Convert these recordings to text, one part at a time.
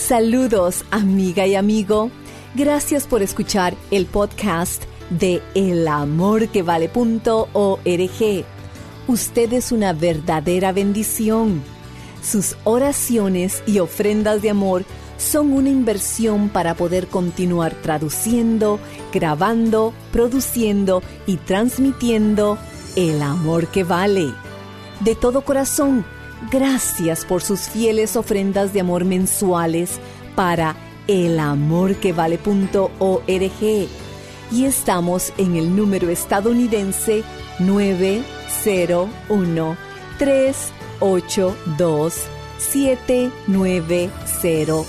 Saludos, amiga y amigo. Gracias por escuchar el podcast de elamorquevale.org. Usted es una verdadera bendición. Sus oraciones y ofrendas de amor son una inversión para poder continuar traduciendo, grabando, produciendo y transmitiendo el amor que vale. De todo corazón, gracias por sus fieles ofrendas de amor mensuales para elamorquevale.org. Y estamos en el número estadounidense 901 382 7900.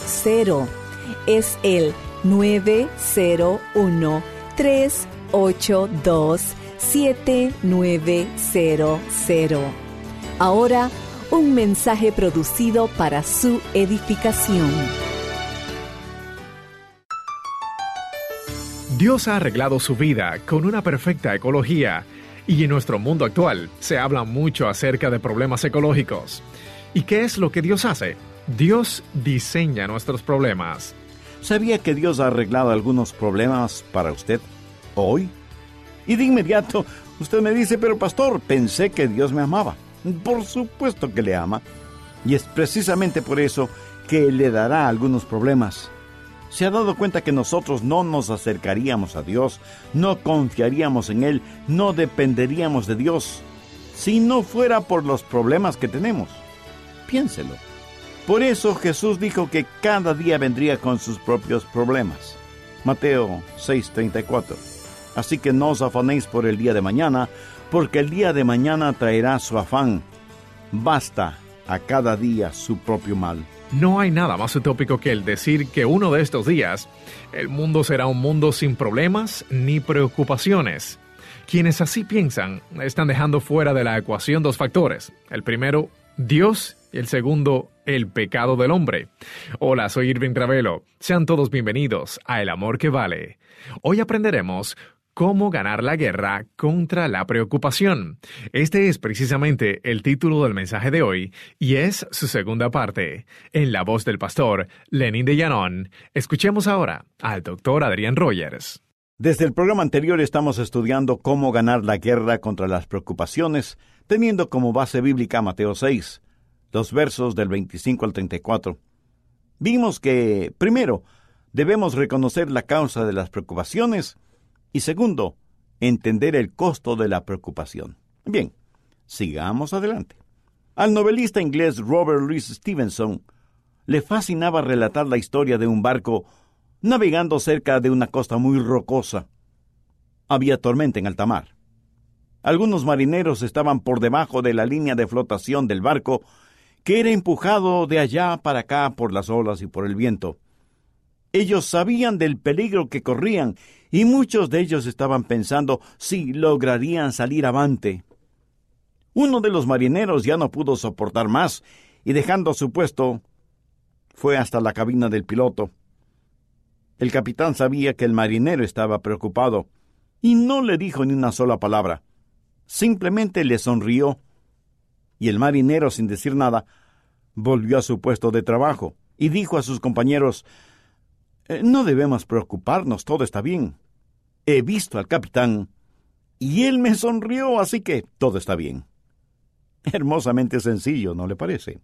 Es el 901 382 7900. Ahora, un mensaje producido para su edificación. Dios ha arreglado su vida con una perfecta ecología y en nuestro mundo actual se habla mucho acerca de problemas ecológicos. ¿Y qué es lo que Dios hace? Dios diseña nuestros problemas. ¿Sabía que Dios ha arreglado algunos problemas para usted hoy? Y de inmediato usted me dice, pero pastor, pensé que Dios me amaba. Por supuesto que le ama. Y es precisamente por eso que le dará algunos problemas. ¿Se ha dado cuenta que nosotros no nos acercaríamos a Dios, no confiaríamos en Él, no dependeríamos de Dios, si no fuera por los problemas que tenemos? Piénselo. Por eso Jesús dijo que cada día vendría con sus propios problemas. Mateo 6:34. Así que no os afanéis por el día de mañana, porque el día de mañana traerá su afán. Basta a cada día su propio mal. No hay nada más utópico que el decir que uno de estos días el mundo será un mundo sin problemas ni preocupaciones. Quienes así piensan están dejando fuera de la ecuación dos factores. El primero, Dios y el segundo, el pecado del hombre. Hola, soy Irving Travelo. Sean todos bienvenidos a El Amor que Vale. Hoy aprenderemos Cómo ganar la guerra contra la preocupación. Este es precisamente el título del mensaje de hoy y es su segunda parte. En la voz del pastor Lenin de Llanón, escuchemos ahora al doctor Adrián Rogers. Desde el programa anterior estamos estudiando cómo ganar la guerra contra las preocupaciones, teniendo como base bíblica Mateo 6, los versos del 25 al 34. Vimos que, primero, debemos reconocer la causa de las preocupaciones, y segundo, entender el costo de la preocupación. Bien, sigamos adelante. Al novelista inglés Robert Louis Stevenson le fascinaba relatar la historia de un barco navegando cerca de una costa muy rocosa. Había tormenta en alta mar. Algunos marineros estaban por debajo de la línea de flotación del barco, que era empujado de allá para acá por las olas y por el viento. Ellos sabían del peligro que corrían y muchos de ellos estaban pensando si lograrían salir avante. Uno de los marineros ya no pudo soportar más y dejando su puesto fue hasta la cabina del piloto. El capitán sabía que el marinero estaba preocupado y no le dijo ni una sola palabra. Simplemente le sonrió y el marinero, sin decir nada, volvió a su puesto de trabajo y dijo a sus compañeros no debemos preocuparnos, todo está bien. He visto al capitán y él me sonrió, así que todo está bien. Hermosamente sencillo, ¿no le parece?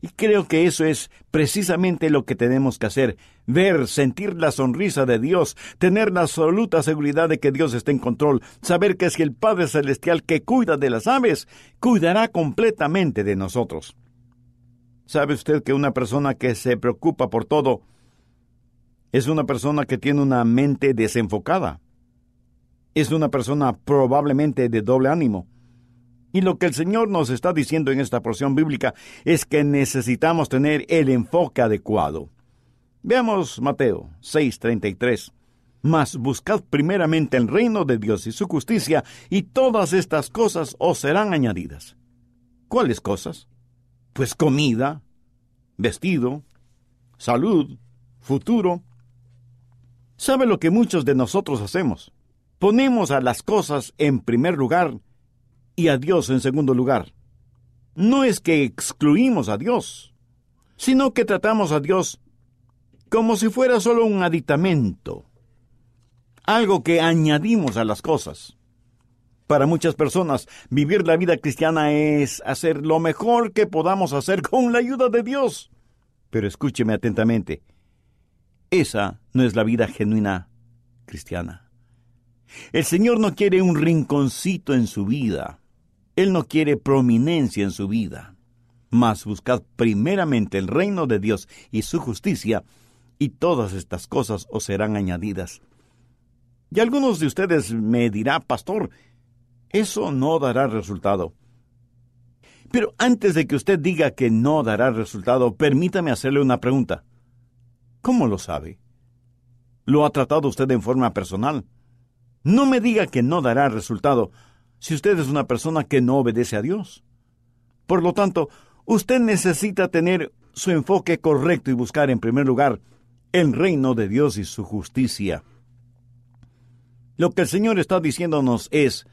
Y creo que eso es precisamente lo que tenemos que hacer, ver, sentir la sonrisa de Dios, tener la absoluta seguridad de que Dios está en control, saber que si el Padre Celestial que cuida de las aves, cuidará completamente de nosotros. ¿Sabe usted que una persona que se preocupa por todo es una persona que tiene una mente desenfocada? Es una persona probablemente de doble ánimo. Y lo que el Señor nos está diciendo en esta porción bíblica es que necesitamos tener el enfoque adecuado. Veamos Mateo 6:33. Mas buscad primeramente el reino de Dios y su justicia, y todas estas cosas os serán añadidas. ¿Cuáles cosas? Pues comida, vestido, salud, futuro. ¿Sabe lo que muchos de nosotros hacemos? Ponemos a las cosas en primer lugar y a Dios en segundo lugar. No es que excluimos a Dios, sino que tratamos a Dios como si fuera solo un aditamento, algo que añadimos a las cosas. Para muchas personas, vivir la vida cristiana es hacer lo mejor que podamos hacer con la ayuda de Dios. Pero escúcheme atentamente, esa no es la vida genuina cristiana. El Señor no quiere un rinconcito en su vida. Él no quiere prominencia en su vida. Mas buscad primeramente el reino de Dios y su justicia, y todas estas cosas os serán añadidas. Y algunos de ustedes me dirá, pastor, eso no dará resultado. Pero antes de que usted diga que no dará resultado, permítame hacerle una pregunta. ¿Cómo lo sabe? ¿Lo ha tratado usted en forma personal? No me diga que no dará resultado si usted es una persona que no obedece a Dios. Por lo tanto, usted necesita tener su enfoque correcto y buscar en primer lugar el reino de Dios y su justicia. Lo que el Señor está diciéndonos es,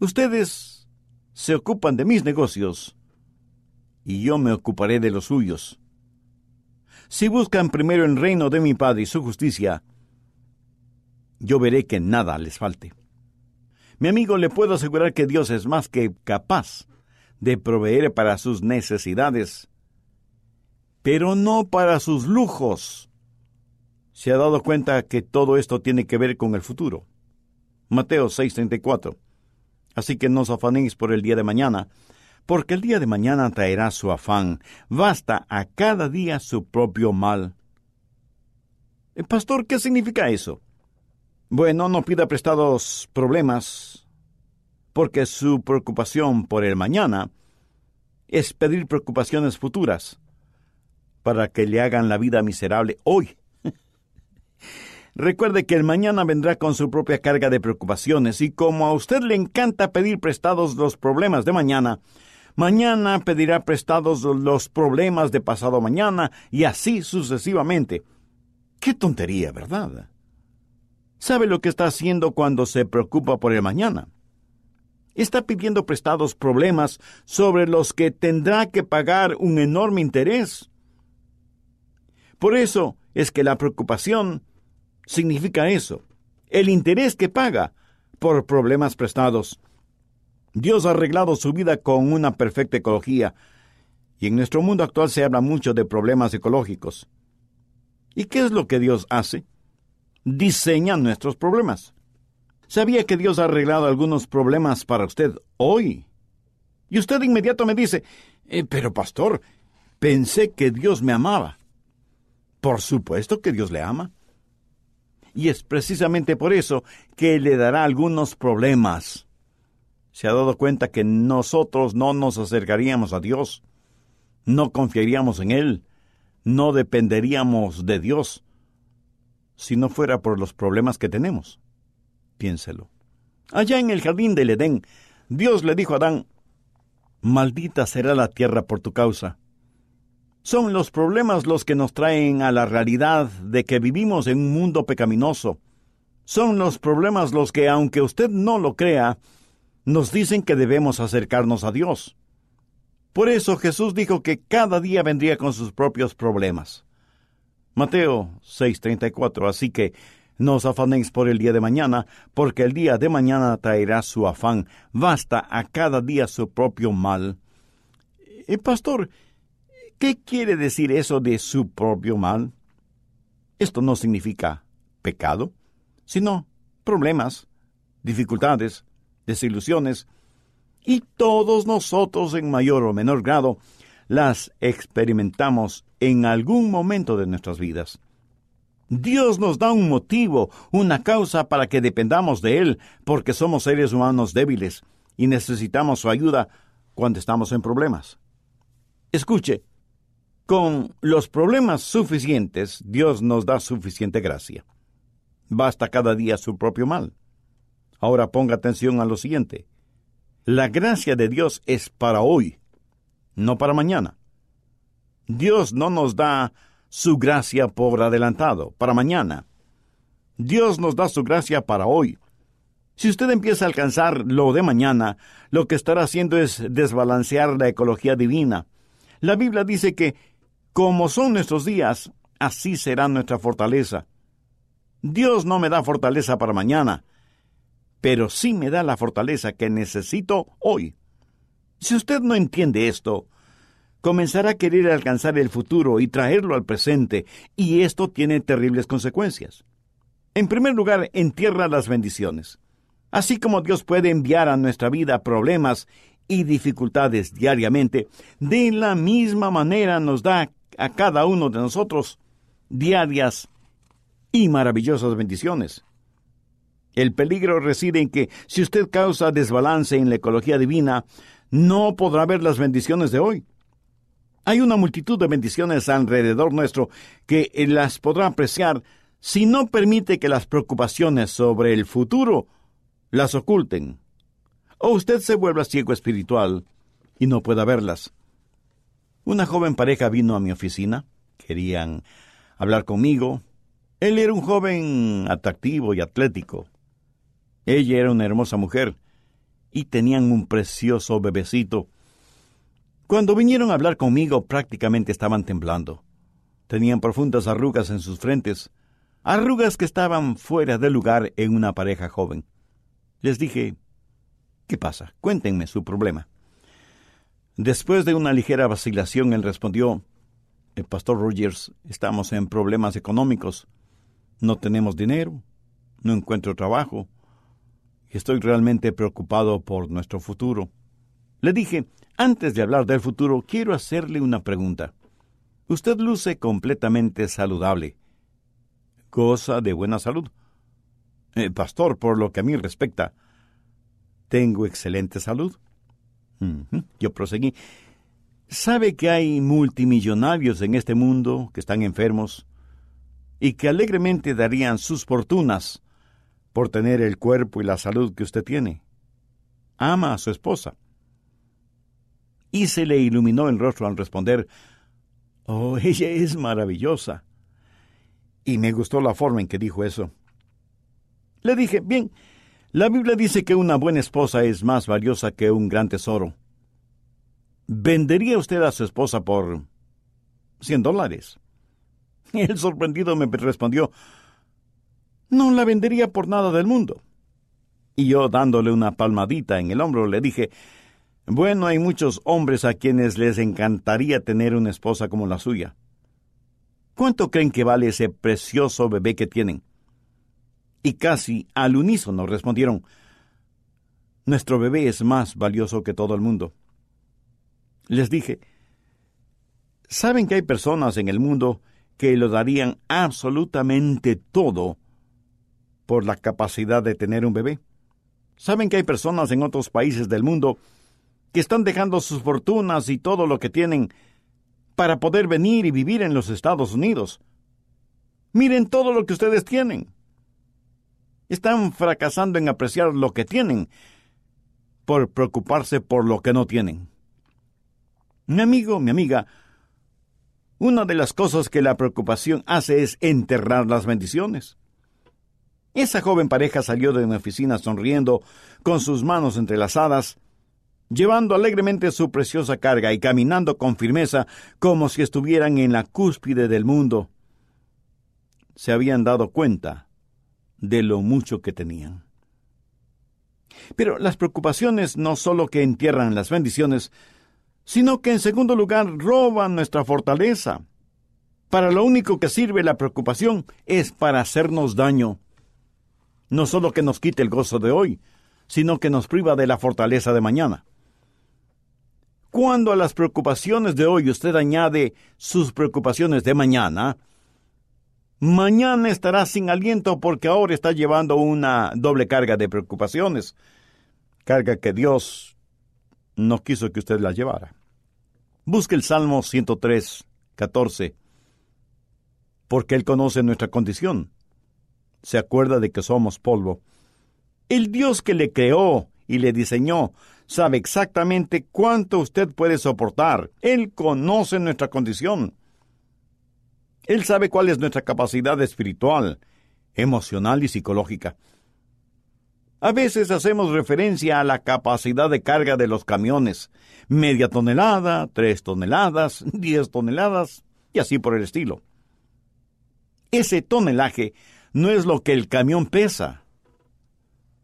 Ustedes se ocupan de mis negocios y yo me ocuparé de los suyos. Si buscan primero el reino de mi Padre y su justicia, yo veré que nada les falte. Mi amigo, le puedo asegurar que Dios es más que capaz de proveer para sus necesidades, pero no para sus lujos. Se ha dado cuenta que todo esto tiene que ver con el futuro. Mateo 6:34 Así que no os afanéis por el día de mañana, porque el día de mañana traerá su afán. Basta a cada día su propio mal. Eh, pastor, ¿qué significa eso? Bueno, no pida prestados problemas, porque su preocupación por el mañana es pedir preocupaciones futuras para que le hagan la vida miserable hoy. Recuerde que el mañana vendrá con su propia carga de preocupaciones y como a usted le encanta pedir prestados los problemas de mañana, mañana pedirá prestados los problemas de pasado mañana y así sucesivamente. Qué tontería, ¿verdad? ¿Sabe lo que está haciendo cuando se preocupa por el mañana? Está pidiendo prestados problemas sobre los que tendrá que pagar un enorme interés. Por eso es que la preocupación significa eso, el interés que paga por problemas prestados. Dios ha arreglado su vida con una perfecta ecología, y en nuestro mundo actual se habla mucho de problemas ecológicos. ¿Y qué es lo que Dios hace? Diseña nuestros problemas. ¿Sabía que Dios ha arreglado algunos problemas para usted hoy? Y usted inmediato me dice, eh, pero pastor, pensé que Dios me amaba. Por supuesto que Dios le ama y es precisamente por eso que le dará algunos problemas. Se ha dado cuenta que nosotros no nos acercaríamos a Dios, no confiaríamos en Él, no dependeríamos de Dios, si no fuera por los problemas que tenemos. Piénselo. Allá en el jardín del Edén, Dios le dijo a Adán, Maldita será la tierra por tu causa son los problemas los que nos traen a la realidad de que vivimos en un mundo pecaminoso. Son los problemas los que, aunque usted no lo crea, nos dicen que debemos acercarnos a Dios. Por eso Jesús dijo que cada día vendría con sus propios problemas. Mateo 6:34, así que no os afanéis por el día de mañana, porque el día de mañana traerá su afán. Basta a cada día su propio mal. Eh, pastor, ¿Qué quiere decir eso de su propio mal? Esto no significa pecado, sino problemas, dificultades, desilusiones, y todos nosotros en mayor o menor grado las experimentamos en algún momento de nuestras vidas. Dios nos da un motivo, una causa para que dependamos de Él, porque somos seres humanos débiles y necesitamos su ayuda cuando estamos en problemas. Escuche, con los problemas suficientes, Dios nos da suficiente gracia. Basta cada día su propio mal. Ahora ponga atención a lo siguiente. La gracia de Dios es para hoy, no para mañana. Dios no nos da su gracia por adelantado, para mañana. Dios nos da su gracia para hoy. Si usted empieza a alcanzar lo de mañana, lo que estará haciendo es desbalancear la ecología divina. La Biblia dice que, como son nuestros días, así será nuestra fortaleza. Dios no me da fortaleza para mañana, pero sí me da la fortaleza que necesito hoy. Si usted no entiende esto, comenzará a querer alcanzar el futuro y traerlo al presente, y esto tiene terribles consecuencias. En primer lugar, entierra las bendiciones. Así como Dios puede enviar a nuestra vida problemas y dificultades diariamente, de la misma manera nos da a cada uno de nosotros diarias y maravillosas bendiciones. El peligro reside en que si usted causa desbalance en la ecología divina, no podrá ver las bendiciones de hoy. Hay una multitud de bendiciones alrededor nuestro que las podrá apreciar si no permite que las preocupaciones sobre el futuro las oculten. O usted se vuelva ciego espiritual y no pueda verlas. Una joven pareja vino a mi oficina. Querían hablar conmigo. Él era un joven atractivo y atlético. Ella era una hermosa mujer y tenían un precioso bebecito cuando vinieron a hablar conmigo prácticamente estaban temblando. Tenían profundas arrugas en sus frentes, arrugas que estaban fuera de lugar en una pareja joven. Les dije, ¿qué pasa? Cuéntenme su problema. Después de una ligera vacilación, él respondió, el pastor Rogers, estamos en problemas económicos. No tenemos dinero, no encuentro trabajo, estoy realmente preocupado por nuestro futuro. Le dije, antes de hablar del futuro, quiero hacerle una pregunta. Usted luce completamente saludable. Goza de buena salud. Eh, pastor, por lo que a mí respecta, tengo excelente salud. Yo proseguí. ¿Sabe que hay multimillonarios en este mundo que están enfermos y que alegremente darían sus fortunas por tener el cuerpo y la salud que usted tiene? Ama a su esposa y se le iluminó el rostro al responder, Oh, ella es maravillosa. Y me gustó la forma en que dijo eso. Le dije, bien, la Biblia dice que una buena esposa es más valiosa que un gran tesoro. ¿Vendería usted a su esposa por cien dólares? El sorprendido me respondió, no la vendería por nada del mundo. Y yo, dándole una palmadita en el hombro, le dije, bueno, hay muchos hombres a quienes les encantaría tener una esposa como la suya. ¿Cuánto creen que vale ese precioso bebé que tienen? Y casi al unísono respondieron, Nuestro bebé es más valioso que todo el mundo. Les dije, ¿saben que hay personas en el mundo que lo darían absolutamente todo por la capacidad de tener un bebé? ¿Saben que hay personas en otros países del mundo que están dejando sus fortunas y todo lo que tienen para poder venir y vivir en los Estados Unidos. Miren todo lo que ustedes tienen. Están fracasando en apreciar lo que tienen por preocuparse por lo que no tienen. Mi amigo, mi amiga, una de las cosas que la preocupación hace es enterrar las bendiciones. Esa joven pareja salió de mi oficina sonriendo, con sus manos entrelazadas, llevando alegremente su preciosa carga y caminando con firmeza como si estuvieran en la cúspide del mundo, se habían dado cuenta de lo mucho que tenían. Pero las preocupaciones no solo que entierran las bendiciones, sino que en segundo lugar roban nuestra fortaleza. Para lo único que sirve la preocupación es para hacernos daño. No solo que nos quite el gozo de hoy, sino que nos priva de la fortaleza de mañana. Cuando a las preocupaciones de hoy usted añade sus preocupaciones de mañana, mañana estará sin aliento porque ahora está llevando una doble carga de preocupaciones, carga que Dios no quiso que usted la llevara. Busque el Salmo 103, 14, porque Él conoce nuestra condición. Se acuerda de que somos polvo. El Dios que le creó y le diseñó sabe exactamente cuánto usted puede soportar. Él conoce nuestra condición. Él sabe cuál es nuestra capacidad espiritual, emocional y psicológica. A veces hacemos referencia a la capacidad de carga de los camiones, media tonelada, tres toneladas, diez toneladas, y así por el estilo. Ese tonelaje no es lo que el camión pesa,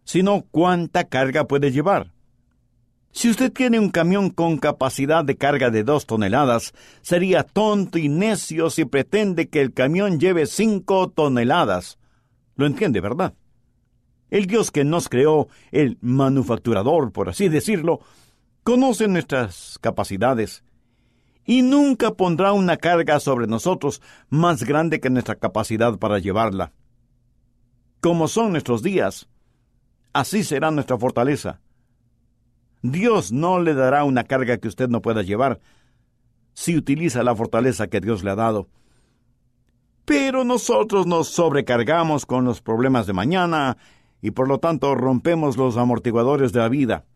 sino cuánta carga puede llevar. Si usted tiene un camión con capacidad de carga de dos toneladas, sería tonto y necio si pretende que el camión lleve cinco toneladas. Lo entiende, ¿verdad? El Dios que nos creó, el manufacturador, por así decirlo, conoce nuestras capacidades y nunca pondrá una carga sobre nosotros más grande que nuestra capacidad para llevarla. Como son nuestros días, así será nuestra fortaleza. Dios no le dará una carga que usted no pueda llevar si utiliza la fortaleza que Dios le ha dado. Pero nosotros nos sobrecargamos con los problemas de mañana y por lo tanto rompemos los amortiguadores de la vida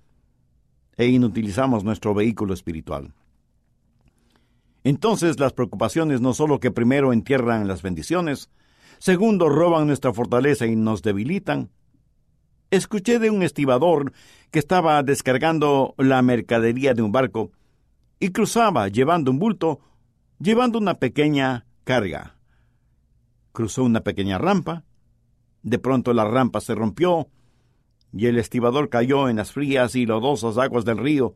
e inutilizamos nuestro vehículo espiritual. Entonces las preocupaciones no solo que primero entierran las bendiciones, segundo roban nuestra fortaleza y nos debilitan. Escuché de un estibador que estaba descargando la mercadería de un barco y cruzaba llevando un bulto, llevando una pequeña carga. Cruzó una pequeña rampa, de pronto la rampa se rompió y el estibador cayó en las frías y lodosas aguas del río.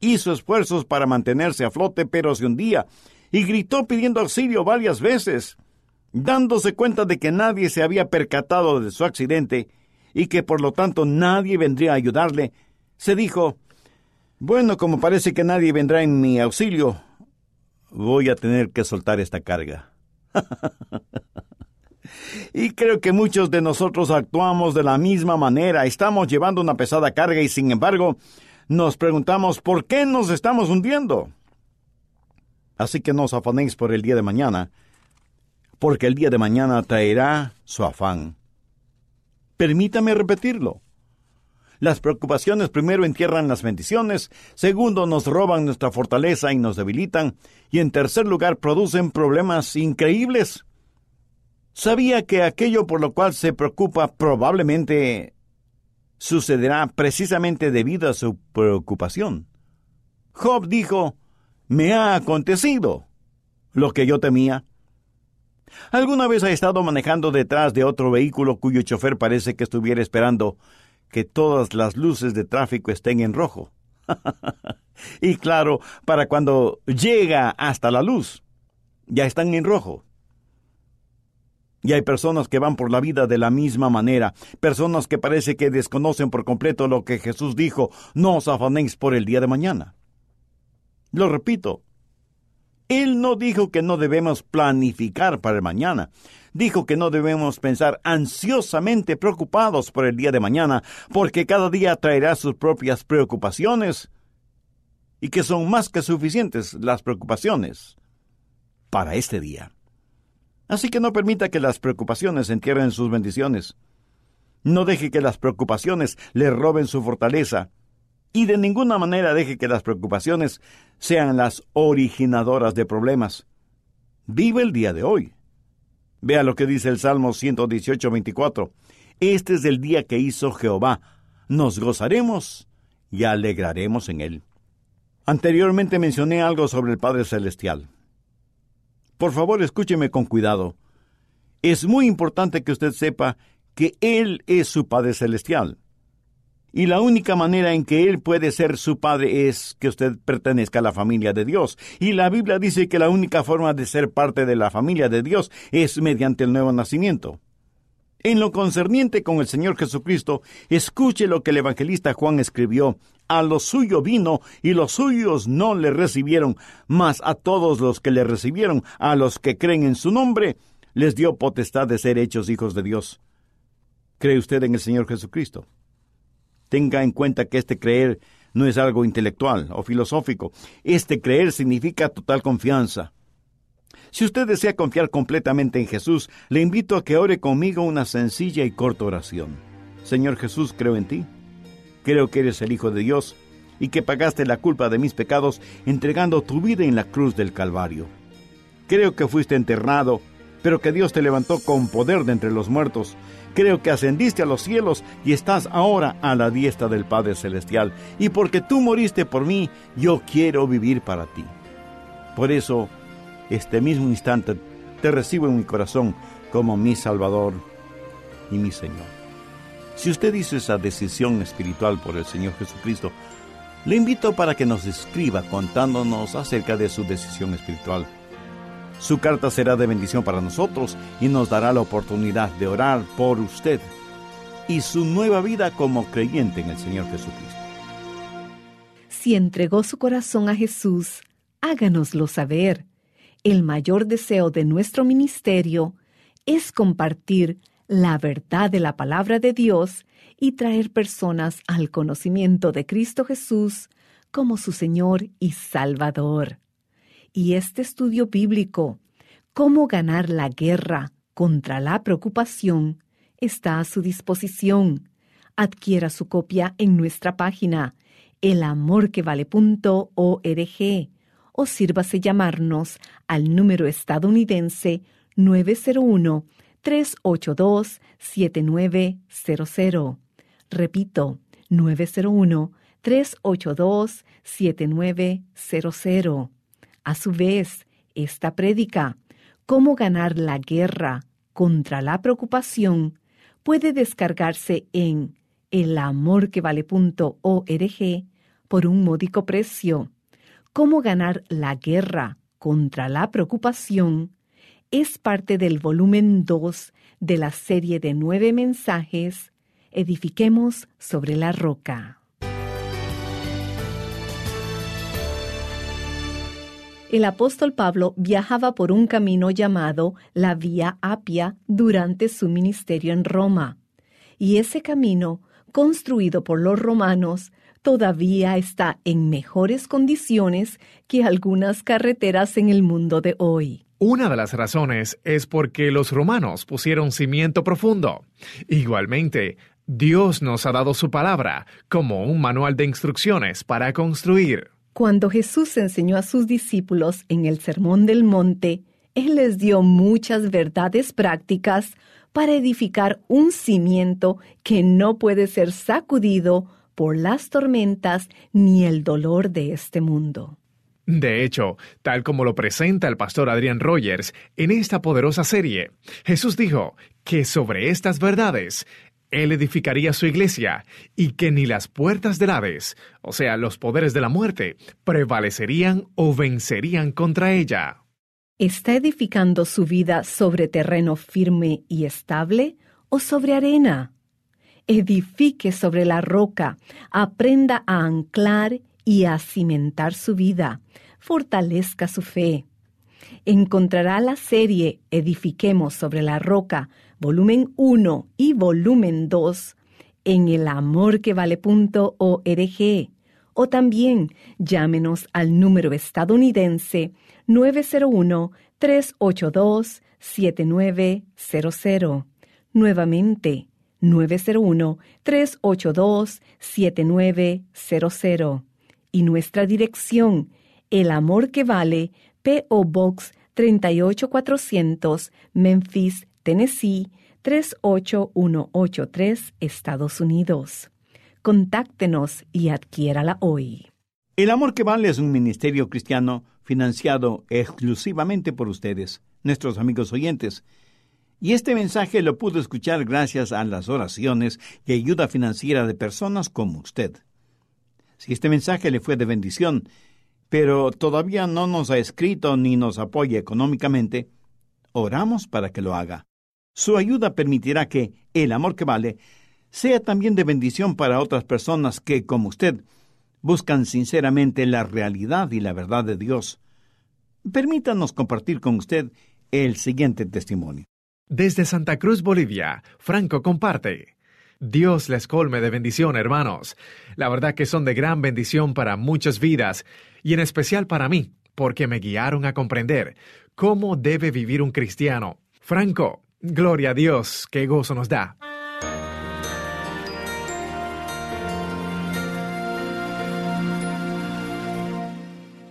Hizo esfuerzos para mantenerse a flote, pero se hundía y gritó pidiendo auxilio varias veces. Dándose cuenta de que nadie se había percatado de su accidente y que por lo tanto nadie vendría a ayudarle, se dijo Bueno, como parece que nadie vendrá en mi auxilio, voy a tener que soltar esta carga. Y creo que muchos de nosotros actuamos de la misma manera. Estamos llevando una pesada carga y sin embargo nos preguntamos por qué nos estamos hundiendo. Así que no os afanéis por el día de mañana, porque el día de mañana traerá su afán. Permítame repetirlo. Las preocupaciones primero entierran las bendiciones, segundo nos roban nuestra fortaleza y nos debilitan, y en tercer lugar producen problemas increíbles sabía que aquello por lo cual se preocupa probablemente sucederá precisamente debido a su preocupación. Job dijo, me ha acontecido lo que yo temía. ¿Alguna vez ha estado manejando detrás de otro vehículo cuyo chofer parece que estuviera esperando que todas las luces de tráfico estén en rojo? y claro, para cuando llega hasta la luz, ya están en rojo. Y hay personas que van por la vida de la misma manera, personas que parece que desconocen por completo lo que Jesús dijo, no os afanéis por el día de mañana. Lo repito, Él no dijo que no debemos planificar para el mañana, dijo que no debemos pensar ansiosamente preocupados por el día de mañana, porque cada día traerá sus propias preocupaciones, y que son más que suficientes las preocupaciones para este día. Así que no permita que las preocupaciones entierren sus bendiciones. No deje que las preocupaciones le roben su fortaleza. Y de ninguna manera deje que las preocupaciones sean las originadoras de problemas. Vive el día de hoy. Vea lo que dice el Salmo 118, 24. Este es el día que hizo Jehová. Nos gozaremos y alegraremos en él. Anteriormente mencioné algo sobre el Padre Celestial. Por favor, escúcheme con cuidado. Es muy importante que usted sepa que Él es su Padre Celestial. Y la única manera en que Él puede ser su Padre es que usted pertenezca a la familia de Dios. Y la Biblia dice que la única forma de ser parte de la familia de Dios es mediante el nuevo nacimiento. En lo concerniente con el Señor Jesucristo, escuche lo que el evangelista Juan escribió. A lo suyo vino y los suyos no le recibieron, mas a todos los que le recibieron, a los que creen en su nombre, les dio potestad de ser hechos hijos de Dios. ¿Cree usted en el Señor Jesucristo? Tenga en cuenta que este creer no es algo intelectual o filosófico. Este creer significa total confianza. Si usted desea confiar completamente en Jesús, le invito a que ore conmigo una sencilla y corta oración. Señor Jesús, creo en ti. Creo que eres el Hijo de Dios y que pagaste la culpa de mis pecados entregando tu vida en la cruz del Calvario. Creo que fuiste enterrado pero que Dios te levantó con poder de entre los muertos. Creo que ascendiste a los cielos y estás ahora a la diestra del Padre Celestial. Y porque tú moriste por mí, yo quiero vivir para ti. Por eso, este mismo instante, te recibo en mi corazón como mi Salvador y mi Señor. Si usted hizo esa decisión espiritual por el Señor Jesucristo, le invito para que nos escriba contándonos acerca de su decisión espiritual. Su carta será de bendición para nosotros y nos dará la oportunidad de orar por usted y su nueva vida como creyente en el Señor Jesucristo. Si entregó su corazón a Jesús, háganoslo saber. El mayor deseo de nuestro ministerio es compartir la verdad de la palabra de Dios y traer personas al conocimiento de Cristo Jesús como su Señor y Salvador y este estudio bíblico, Cómo ganar la guerra contra la preocupación, está a su disposición. Adquiera su copia en nuestra página elamorquevale.org o sírvase llamarnos al número estadounidense 901-382-7900. Repito, 901-382-7900. A su vez, esta prédica, Cómo ganar la guerra contra la preocupación, puede descargarse en elamorquevale.org por un módico precio. Cómo ganar la guerra contra la preocupación es parte del volumen 2 de la serie de nueve mensajes Edifiquemos sobre la roca. El apóstol Pablo viajaba por un camino llamado la Vía Apia durante su ministerio en Roma. Y ese camino, construido por los romanos, todavía está en mejores condiciones que algunas carreteras en el mundo de hoy. Una de las razones es porque los romanos pusieron cimiento profundo. Igualmente, Dios nos ha dado su palabra como un manual de instrucciones para construir. Cuando Jesús enseñó a sus discípulos en el Sermón del Monte, Él les dio muchas verdades prácticas para edificar un cimiento que no puede ser sacudido por las tormentas ni el dolor de este mundo. De hecho, tal como lo presenta el pastor Adrian Rogers en esta poderosa serie, Jesús dijo que sobre estas verdades él edificaría su iglesia y que ni las puertas del Hades, o sea, los poderes de la muerte, prevalecerían o vencerían contra ella. ¿Está edificando su vida sobre terreno firme y estable o sobre arena? Edifique sobre la roca, aprenda a anclar y a cimentar su vida, fortalezca su fe. Encontrará la serie Edifiquemos sobre la roca volumen 1 y volumen 2 en elamorquevale.org o también llámenos al número estadounidense 901-382-7900. Nuevamente, 901-382-7900. Y nuestra dirección, El Amor que Vale, P.O. Box 38400, Memphis, Tennessee 38183, Estados Unidos. Contáctenos y adquiérala hoy. El Amor que Vale es un ministerio cristiano financiado exclusivamente por ustedes, nuestros amigos oyentes. Y este mensaje lo pudo escuchar gracias a las oraciones y ayuda financiera de personas como usted. Si este mensaje le fue de bendición, pero todavía no nos ha escrito ni nos apoya económicamente, oramos para que lo haga. Su ayuda permitirá que el amor que vale sea también de bendición para otras personas que, como usted, buscan sinceramente la realidad y la verdad de Dios. Permítanos compartir con usted el siguiente testimonio. Desde Santa Cruz, Bolivia, Franco comparte. Dios les colme de bendición, hermanos. La verdad que son de gran bendición para muchas vidas, y en especial para mí, porque me guiaron a comprender cómo debe vivir un cristiano. Franco, Gloria a Dios, qué gozo nos da.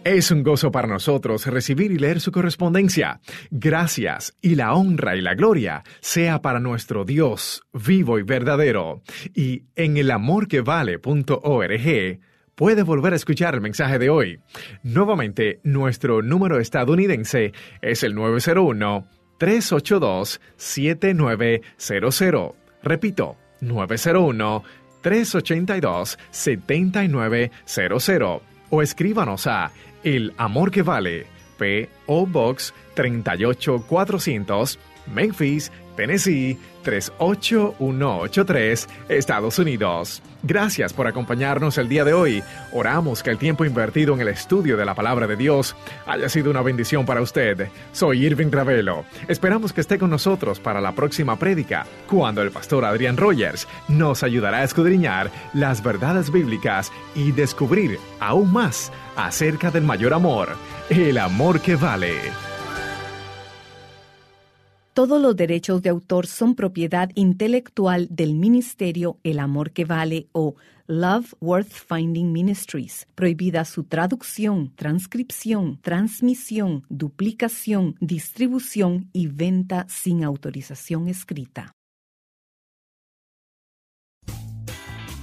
Es un gozo para nosotros recibir y leer su correspondencia. Gracias y la honra y la gloria sea para nuestro Dios vivo y verdadero. Y en elamorquevale.org puede volver a escuchar el mensaje de hoy. Nuevamente, nuestro número estadounidense es el 901 382-7900. Repito, 901-382-7900. O escríbanos a El Amor que Vale, P.O. Box 38400, Memphis, Tennessee 38183, Estados Unidos. Gracias por acompañarnos el día de hoy. Oramos que el tiempo invertido en el estudio de la palabra de Dios haya sido una bendición para usted. Soy Irving Ravelo. Esperamos que esté con nosotros para la próxima prédica, cuando el pastor Adrián Rogers nos ayudará a escudriñar las verdades bíblicas y descubrir aún más acerca del mayor amor, el amor que vale. Todos los derechos de autor son propiedad intelectual del Ministerio El Amor que Vale o Love Worth Finding Ministries. Prohibida su traducción, transcripción, transmisión, duplicación, distribución y venta sin autorización escrita.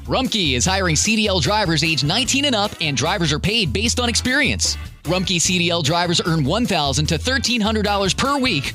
Rumkey is hiring CDL drivers age 19 and up, and drivers are paid based on experience. Rumkey CDL drivers earn $1,000 to $1,300 per week